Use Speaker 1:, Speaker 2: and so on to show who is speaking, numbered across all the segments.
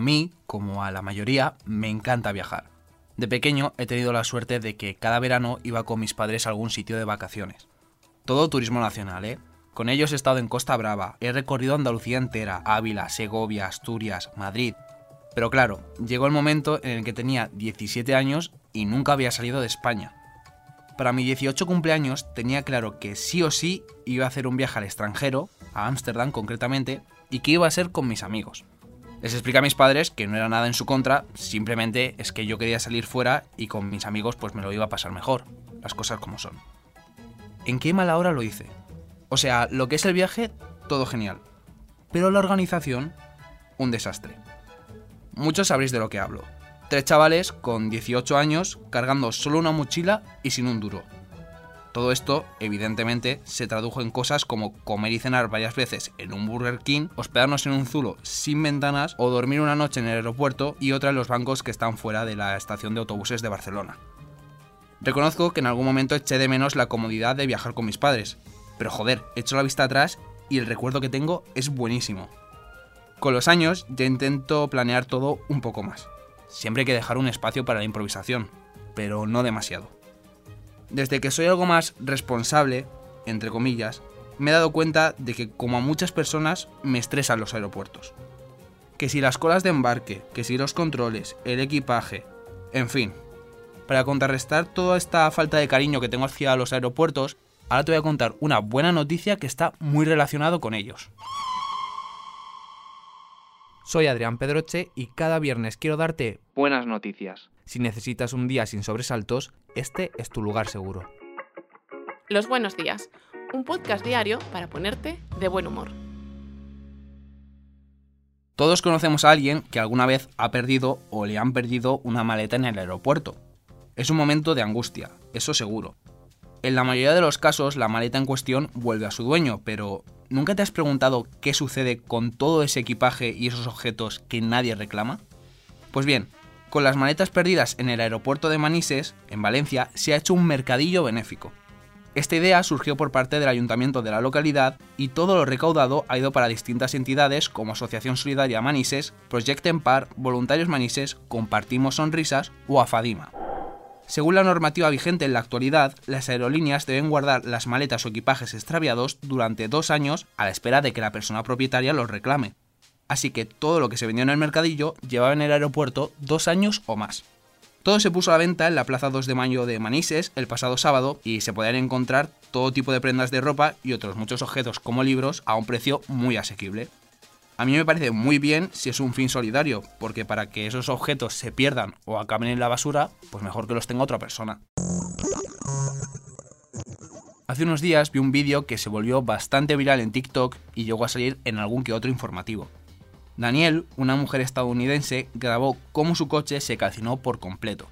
Speaker 1: A mí, como a la mayoría, me encanta viajar. De pequeño he tenido la suerte de que cada verano iba con mis padres a algún sitio de vacaciones. Todo turismo nacional, ¿eh? Con ellos he estado en Costa Brava, he recorrido Andalucía entera, Ávila, Segovia, Asturias, Madrid. Pero claro, llegó el momento en el que tenía 17 años y nunca había salido de España. Para mi 18 cumpleaños tenía claro que sí o sí iba a hacer un viaje al extranjero, a Ámsterdam concretamente, y que iba a ser con mis amigos. Les expliqué a mis padres que no era nada en su contra, simplemente es que yo quería salir fuera y con mis amigos pues me lo iba a pasar mejor, las cosas como son. ¿En qué mala hora lo hice? O sea, lo que es el viaje, todo genial. Pero la organización, un desastre. Muchos sabréis de lo que hablo. Tres chavales con 18 años cargando solo una mochila y sin un duro. Todo esto, evidentemente, se tradujo en cosas como comer y cenar varias veces en un Burger King, hospedarnos en un zulo sin ventanas o dormir una noche en el aeropuerto y otra en los bancos que están fuera de la estación de autobuses de Barcelona. Reconozco que en algún momento eché de menos la comodidad de viajar con mis padres, pero joder, echo la vista atrás y el recuerdo que tengo es buenísimo. Con los años ya intento planear todo un poco más. Siempre hay que dejar un espacio para la improvisación, pero no demasiado. Desde que soy algo más responsable, entre comillas, me he dado cuenta de que como a muchas personas me estresan los aeropuertos. Que si las colas de embarque, que si los controles, el equipaje, en fin. Para contrarrestar toda esta falta de cariño que tengo hacia los aeropuertos, ahora te voy a contar una buena noticia que está muy relacionado con ellos. Soy Adrián Pedroche y cada viernes quiero darte buenas noticias. Si necesitas un día sin sobresaltos, este es tu lugar seguro.
Speaker 2: Los buenos días, un podcast diario para ponerte de buen humor.
Speaker 1: Todos conocemos a alguien que alguna vez ha perdido o le han perdido una maleta en el aeropuerto. Es un momento de angustia, eso seguro. En la mayoría de los casos la maleta en cuestión vuelve a su dueño, pero ¿nunca te has preguntado qué sucede con todo ese equipaje y esos objetos que nadie reclama? Pues bien, con las maletas perdidas en el aeropuerto de Manises, en Valencia, se ha hecho un mercadillo benéfico. Esta idea surgió por parte del ayuntamiento de la localidad y todo lo recaudado ha ido para distintas entidades como Asociación Solidaria Manises, Project Empar, Voluntarios Manises, Compartimos Sonrisas o Afadima. Según la normativa vigente en la actualidad, las aerolíneas deben guardar las maletas o equipajes extraviados durante dos años a la espera de que la persona propietaria los reclame así que todo lo que se vendió en el mercadillo llevaba en el aeropuerto dos años o más. Todo se puso a la venta en la Plaza 2 de Mayo de Manises el pasado sábado y se podían encontrar todo tipo de prendas de ropa y otros muchos objetos como libros a un precio muy asequible. A mí me parece muy bien si es un fin solidario, porque para que esos objetos se pierdan o acaben en la basura, pues mejor que los tenga otra persona. Hace unos días vi un vídeo que se volvió bastante viral en TikTok y llegó a salir en algún que otro informativo. Daniel, una mujer estadounidense, grabó cómo su coche se calcinó por completo.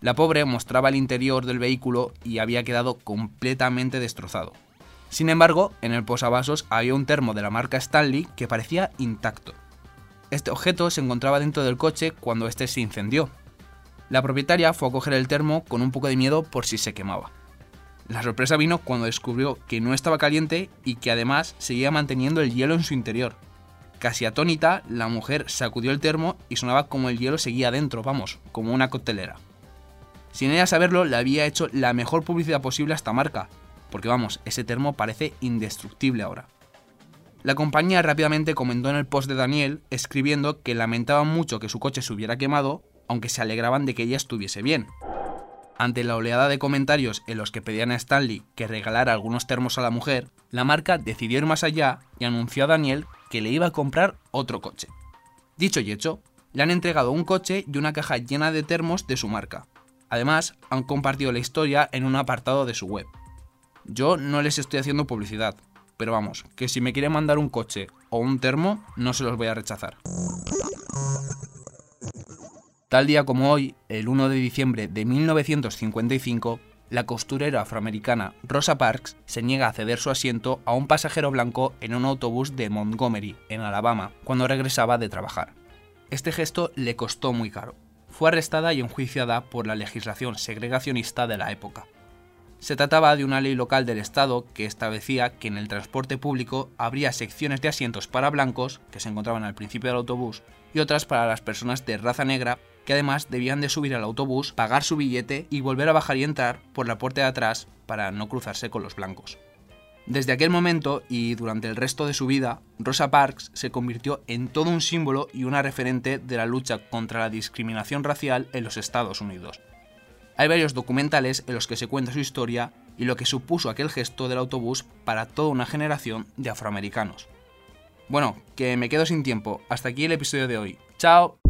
Speaker 1: La pobre mostraba el interior del vehículo y había quedado completamente destrozado. Sin embargo, en el posavasos había un termo de la marca Stanley que parecía intacto. Este objeto se encontraba dentro del coche cuando este se incendió. La propietaria fue a coger el termo con un poco de miedo por si se quemaba. La sorpresa vino cuando descubrió que no estaba caliente y que además seguía manteniendo el hielo en su interior. Casi atónita, la mujer sacudió el termo y sonaba como el hielo seguía dentro, vamos, como una coctelera. Sin ella saberlo, le había hecho la mejor publicidad posible a esta marca, porque vamos, ese termo parece indestructible ahora. La compañía rápidamente comentó en el post de Daniel, escribiendo que lamentaban mucho que su coche se hubiera quemado, aunque se alegraban de que ella estuviese bien. Ante la oleada de comentarios en los que pedían a Stanley que regalara algunos termos a la mujer, la marca decidió ir más allá y anunció a Daniel que le iba a comprar otro coche. Dicho y hecho, le han entregado un coche y una caja llena de termos de su marca. Además, han compartido la historia en un apartado de su web. Yo no les estoy haciendo publicidad, pero vamos, que si me quieren mandar un coche o un termo, no se los voy a rechazar. Tal día como hoy, el 1 de diciembre de 1955, la costurera afroamericana Rosa Parks se niega a ceder su asiento a un pasajero blanco en un autobús de Montgomery, en Alabama, cuando regresaba de trabajar. Este gesto le costó muy caro. Fue arrestada y enjuiciada por la legislación segregacionista de la época. Se trataba de una ley local del Estado que establecía que en el transporte público habría secciones de asientos para blancos, que se encontraban al principio del autobús, y otras para las personas de raza negra, que además debían de subir al autobús, pagar su billete y volver a bajar y entrar por la puerta de atrás para no cruzarse con los blancos. Desde aquel momento y durante el resto de su vida, Rosa Parks se convirtió en todo un símbolo y una referente de la lucha contra la discriminación racial en los Estados Unidos. Hay varios documentales en los que se cuenta su historia y lo que supuso aquel gesto del autobús para toda una generación de afroamericanos. Bueno, que me quedo sin tiempo. Hasta aquí el episodio de hoy. ¡Chao!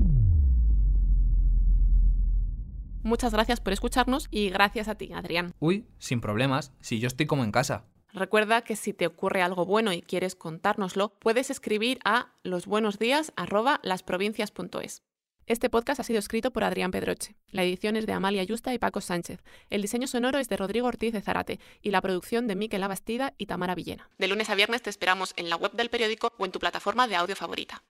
Speaker 2: Muchas gracias por escucharnos y gracias a ti, Adrián.
Speaker 1: Uy, sin problemas, si yo estoy como en casa.
Speaker 2: Recuerda que si te ocurre algo bueno y quieres contárnoslo, puedes escribir a losbuenosdías@lasprovincias.es. Este podcast ha sido escrito por Adrián Pedroche. La edición es de Amalia Yusta y Paco Sánchez. El diseño sonoro es de Rodrigo Ortiz de Zarate y la producción de Miquel Abastida y Tamara Villena. De lunes a viernes te esperamos en la web del periódico o en tu plataforma de audio favorita.